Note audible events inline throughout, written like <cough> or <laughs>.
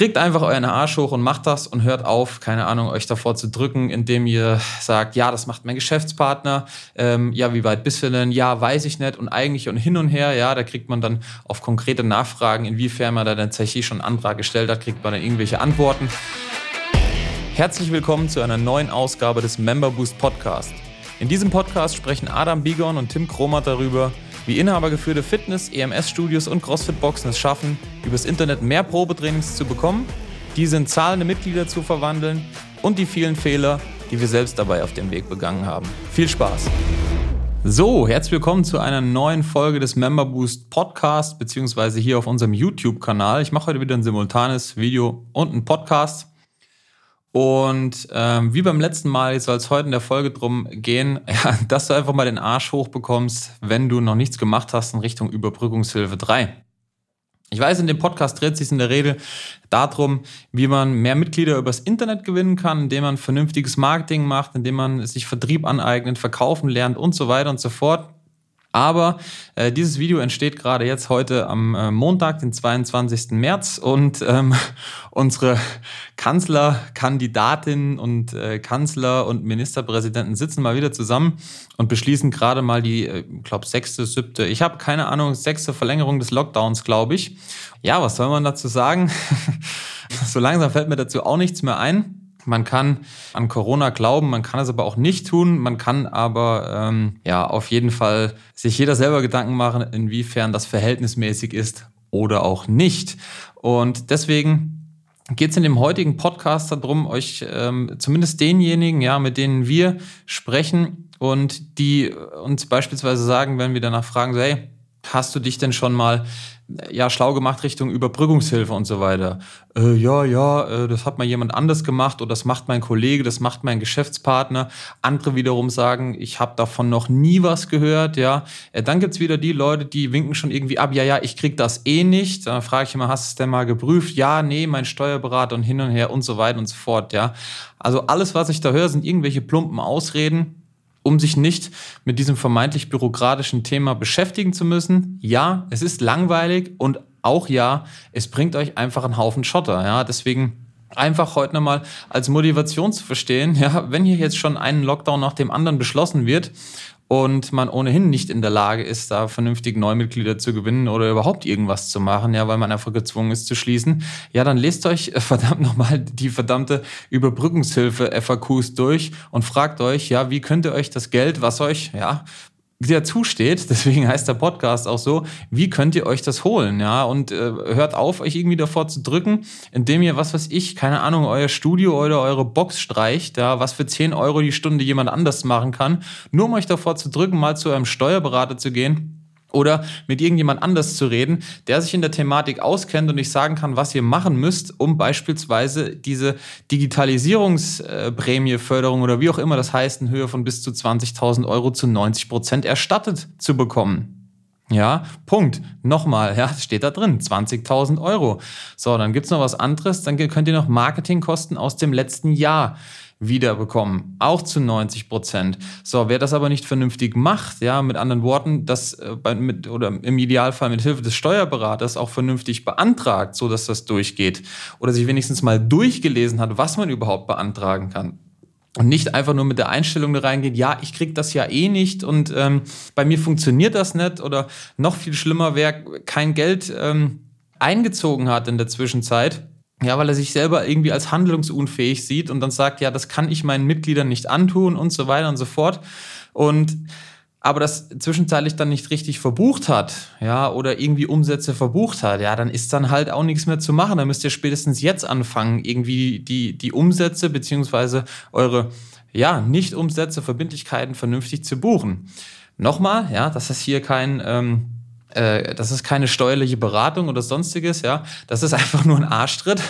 kriegt einfach euren Arsch hoch und macht das und hört auf, keine Ahnung, euch davor zu drücken, indem ihr sagt, ja, das macht mein Geschäftspartner, ähm, ja, wie weit bist du denn? Ja, weiß ich nicht und eigentlich und hin und her, ja, da kriegt man dann auf konkrete Nachfragen, inwiefern man da tatsächlich schon einen Antrag gestellt hat, kriegt man dann irgendwelche Antworten. Herzlich willkommen zu einer neuen Ausgabe des Member Boost Podcast. In diesem Podcast sprechen Adam Bigon und Tim Kromat darüber, wie inhabergeführte Fitness-, EMS-Studios und CrossFit-Boxen es schaffen, übers Internet mehr Probetrainings zu bekommen, diese in zahlende Mitglieder zu verwandeln und die vielen Fehler, die wir selbst dabei auf dem Weg begangen haben. Viel Spaß! So, herzlich willkommen zu einer neuen Folge des Member Boost Podcast, beziehungsweise hier auf unserem YouTube-Kanal. Ich mache heute wieder ein simultanes Video und einen Podcast. Und ähm, wie beim letzten Mal soll es heute in der Folge drum gehen, <laughs> ja, dass du einfach mal den Arsch hochbekommst, wenn du noch nichts gemacht hast in Richtung Überbrückungshilfe 3. Ich weiß, in dem Podcast dreht sich in der Regel darum, wie man mehr Mitglieder übers Internet gewinnen kann, indem man vernünftiges Marketing macht, indem man sich Vertrieb aneignet, verkaufen lernt und so weiter und so fort. Aber äh, dieses Video entsteht gerade jetzt heute am äh, Montag, den 22. März und ähm, <laughs> unsere Kanzlerkandidatinnen und äh, Kanzler und Ministerpräsidenten sitzen mal wieder zusammen und beschließen gerade mal die, äh, glaube, sechste, siebte, ich habe keine Ahnung, sechste Verlängerung des Lockdowns, glaube ich. Ja, was soll man dazu sagen? <laughs> so langsam fällt mir dazu auch nichts mehr ein. Man kann an Corona glauben, man kann es aber auch nicht tun. Man kann aber ähm, ja auf jeden Fall sich jeder selber Gedanken machen, inwiefern das verhältnismäßig ist oder auch nicht. Und deswegen geht es in dem heutigen Podcast darum, euch ähm, zumindest denjenigen, ja, mit denen wir sprechen und die uns beispielsweise sagen, wenn wir danach fragen, so, hey, hast du dich denn schon mal ja schlau gemacht Richtung Überbrückungshilfe und so weiter. Äh, ja, ja, äh, das hat mal jemand anders gemacht oder das macht mein Kollege, das macht mein Geschäftspartner. Andere wiederum sagen, ich habe davon noch nie was gehört. Ja, äh, dann gibt's wieder die Leute, die winken schon irgendwie ab. Ja, ja, ich krieg das eh nicht. Dann frage ich immer, hast du es denn mal geprüft? Ja, nee, mein Steuerberater und hin und her und so weiter und so fort. Ja, also alles, was ich da höre, sind irgendwelche plumpen Ausreden um sich nicht mit diesem vermeintlich bürokratischen Thema beschäftigen zu müssen. Ja, es ist langweilig und auch ja, es bringt euch einfach einen Haufen Schotter. Ja, deswegen einfach heute nochmal als Motivation zu verstehen, ja, wenn hier jetzt schon einen Lockdown nach dem anderen beschlossen wird und man ohnehin nicht in der Lage ist, da vernünftig Neumitglieder zu gewinnen oder überhaupt irgendwas zu machen, ja, weil man einfach gezwungen ist zu schließen, ja, dann lest euch äh, verdammt nochmal die verdammte Überbrückungshilfe FAQs durch und fragt euch, ja, wie könnt ihr euch das Geld, was euch, ja, dir zusteht, <laughs> deswegen heißt der Podcast auch so, wie könnt ihr euch das holen, ja, und äh, hört auf, euch irgendwie davor zu drücken, indem ihr, was weiß ich, keine Ahnung, euer Studio oder eure Box streicht, ja, was für 10 Euro die Stunde jemand anders machen kann, nur um euch davor zu drücken, mal zu eurem Steuerberater zu gehen oder mit irgendjemand anders zu reden, der sich in der Thematik auskennt und ich sagen kann, was ihr machen müsst, um beispielsweise diese Digitalisierungsprämie, Förderung oder wie auch immer das heißt, in Höhe von bis zu 20.000 Euro zu 90 Prozent erstattet zu bekommen. Ja, Punkt. Nochmal, ja, steht da drin, 20.000 Euro. So, dann gibt's noch was anderes, dann könnt ihr noch Marketingkosten aus dem letzten Jahr wiederbekommen, auch zu 90 Prozent. So, wer das aber nicht vernünftig macht, ja, mit anderen Worten, das äh, bei, mit, oder im Idealfall mit Hilfe des Steuerberaters auch vernünftig beantragt, so dass das durchgeht oder sich wenigstens mal durchgelesen hat, was man überhaupt beantragen kann. Und nicht einfach nur mit der Einstellung da reingeht, ja, ich krieg das ja eh nicht und ähm, bei mir funktioniert das nicht oder noch viel schlimmer, wer kein Geld ähm, eingezogen hat in der Zwischenzeit, ja, weil er sich selber irgendwie als handlungsunfähig sieht und dann sagt, ja, das kann ich meinen Mitgliedern nicht antun und so weiter und so fort. Und aber das zwischenzeitlich dann nicht richtig verbucht hat, ja, oder irgendwie Umsätze verbucht hat, ja, dann ist dann halt auch nichts mehr zu machen. Dann müsst ihr spätestens jetzt anfangen, irgendwie die, die Umsätze beziehungsweise eure, ja, Nicht-Umsätze, Verbindlichkeiten vernünftig zu buchen. Nochmal, ja, das ist hier kein, ähm, äh, das ist keine steuerliche Beratung oder sonstiges, ja. Das ist <laughs> einfach nur ein Arschtritt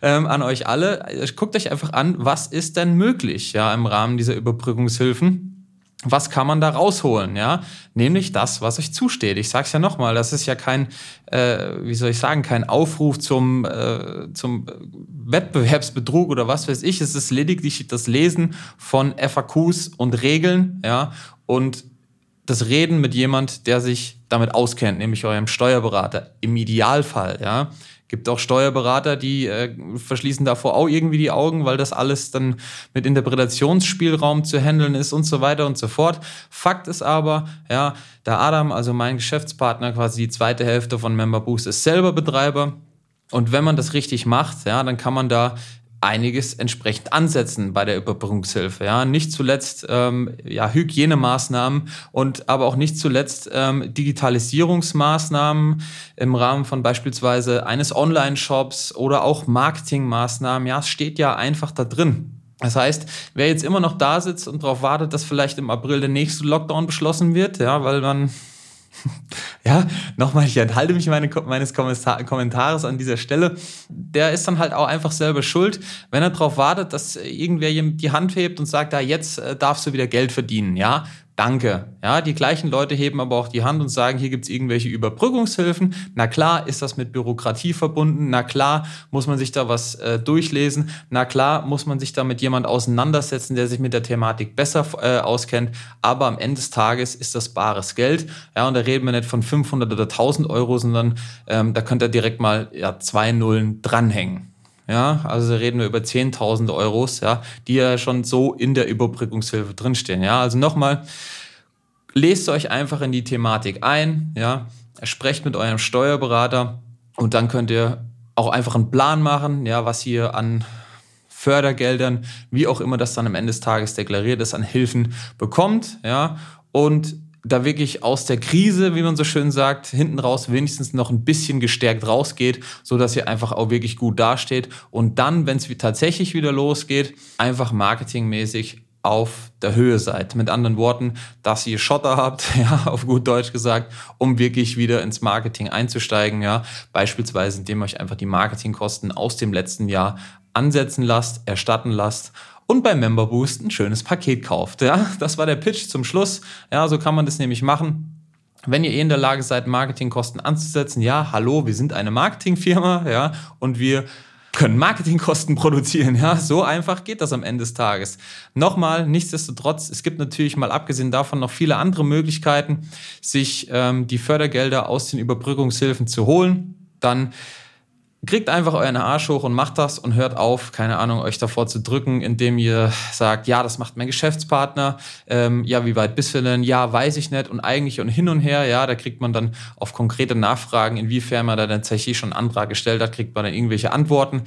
ähm, an euch alle. Guckt euch einfach an, was ist denn möglich, ja, im Rahmen dieser Überbrückungshilfen. Was kann man da rausholen, ja? Nämlich das, was euch zusteht. Ich sag's ja nochmal, das ist ja kein, äh, wie soll ich sagen, kein Aufruf zum, äh, zum Wettbewerbsbetrug oder was weiß ich. Es ist lediglich das Lesen von FAQs und Regeln, ja, und das Reden mit jemand, der sich damit auskennt, nämlich eurem Steuerberater. Im Idealfall, ja, Gibt auch Steuerberater, die äh, verschließen davor auch irgendwie die Augen, weil das alles dann mit Interpretationsspielraum zu handeln ist und so weiter und so fort. Fakt ist aber, ja, der Adam, also mein Geschäftspartner, quasi die zweite Hälfte von Member Boost, ist selber Betreiber. Und wenn man das richtig macht, ja, dann kann man da einiges entsprechend ansetzen bei der Überbrückungshilfe. Ja, nicht zuletzt ähm, ja, Hygienemaßnahmen und aber auch nicht zuletzt ähm, Digitalisierungsmaßnahmen im Rahmen von beispielsweise eines Online-Shops oder auch Marketingmaßnahmen. Ja, es steht ja einfach da drin. Das heißt, wer jetzt immer noch da sitzt und darauf wartet, dass vielleicht im April der nächste Lockdown beschlossen wird, ja, weil man ja, nochmal, ich enthalte mich meine, meines Kommentares an dieser Stelle. Der ist dann halt auch einfach selber schuld, wenn er darauf wartet, dass irgendwer die Hand hebt und sagt, ja, jetzt äh, darfst du wieder Geld verdienen. Ja, Danke. Ja, die gleichen Leute heben aber auch die Hand und sagen, hier gibt es irgendwelche Überbrückungshilfen. Na klar ist das mit Bürokratie verbunden. Na klar muss man sich da was äh, durchlesen. Na klar muss man sich da mit jemand auseinandersetzen, der sich mit der Thematik besser äh, auskennt. Aber am Ende des Tages ist das bares Geld. Ja, und da reden wir nicht von 500 oder 1000 Euro, sondern ähm, da könnt ihr direkt mal ja, zwei Nullen dranhängen. Ja, also reden wir über 10.000 Euros, ja, die ja schon so in der Überbrückungshilfe drinstehen. Ja, also nochmal, lest euch einfach in die Thematik ein, ja, sprecht mit eurem Steuerberater und dann könnt ihr auch einfach einen Plan machen, ja, was ihr an Fördergeldern, wie auch immer das dann am Ende des Tages deklariert ist, an Hilfen bekommt, ja, und da wirklich aus der Krise, wie man so schön sagt, hinten raus wenigstens noch ein bisschen gestärkt rausgeht, so dass ihr einfach auch wirklich gut dasteht und dann, wenn es tatsächlich wieder losgeht, einfach marketingmäßig auf der Höhe seid. Mit anderen Worten, dass ihr Schotter habt, <laughs> ja, auf gut Deutsch gesagt, um wirklich wieder ins Marketing einzusteigen, ja, beispielsweise indem euch einfach die Marketingkosten aus dem letzten Jahr ansetzen lasst, erstatten lasst und beim Member Boost ein schönes Paket kauft. Ja, das war der Pitch zum Schluss. Ja, so kann man das nämlich machen. Wenn ihr eh in der Lage seid, Marketingkosten anzusetzen, ja, hallo, wir sind eine Marketingfirma, ja, und wir können Marketingkosten produzieren. Ja, so einfach geht das am Ende des Tages. Nochmal, nichtsdestotrotz, es gibt natürlich mal abgesehen davon noch viele andere Möglichkeiten, sich ähm, die Fördergelder aus den Überbrückungshilfen zu holen. Dann kriegt einfach euren Arsch hoch und macht das und hört auf, keine Ahnung, euch davor zu drücken, indem ihr sagt, ja, das macht mein Geschäftspartner, ähm, ja, wie weit bist du denn? Ja, weiß ich nicht und eigentlich und hin und her, ja, da kriegt man dann auf konkrete Nachfragen, inwiefern man da tatsächlich schon einen Antrag gestellt hat, kriegt man dann irgendwelche Antworten.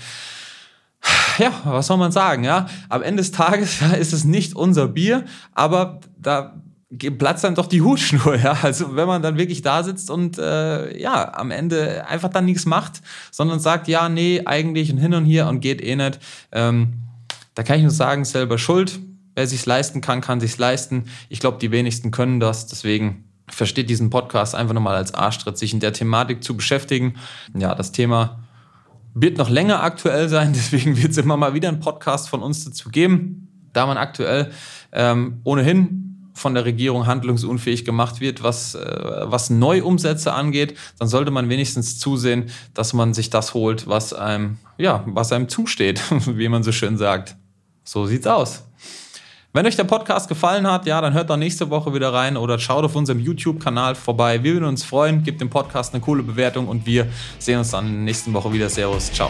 Ja, was soll man sagen, ja? Am Ende des Tages <laughs> ist es nicht unser Bier, aber da platzt dann doch die Hutschnur, <laughs> ja. Also wenn man dann wirklich da sitzt und äh, ja, am Ende einfach dann nichts macht, sondern sagt, ja, nee, eigentlich und hin und hier und geht eh nicht. Ähm, da kann ich nur sagen, selber schuld. Wer sich's leisten kann, kann sich's leisten. Ich glaube, die wenigsten können das. Deswegen versteht diesen Podcast einfach nochmal als Arschtritt, sich in der Thematik zu beschäftigen. Ja, das Thema wird noch länger aktuell sein, <laughs> deswegen wird es immer mal wieder einen Podcast von uns dazu geben. Da man aktuell ähm, ohnehin von der Regierung handlungsunfähig gemacht wird, was, äh, was Neuumsätze angeht, dann sollte man wenigstens zusehen, dass man sich das holt, was einem, ja, was einem zusteht, <laughs> wie man so schön sagt. So sieht's aus. Wenn euch der Podcast gefallen hat, ja, dann hört doch nächste Woche wieder rein oder schaut auf unserem YouTube-Kanal vorbei. Wir würden uns freuen, gebt dem Podcast eine coole Bewertung und wir sehen uns dann nächsten Woche wieder. Servus, ciao.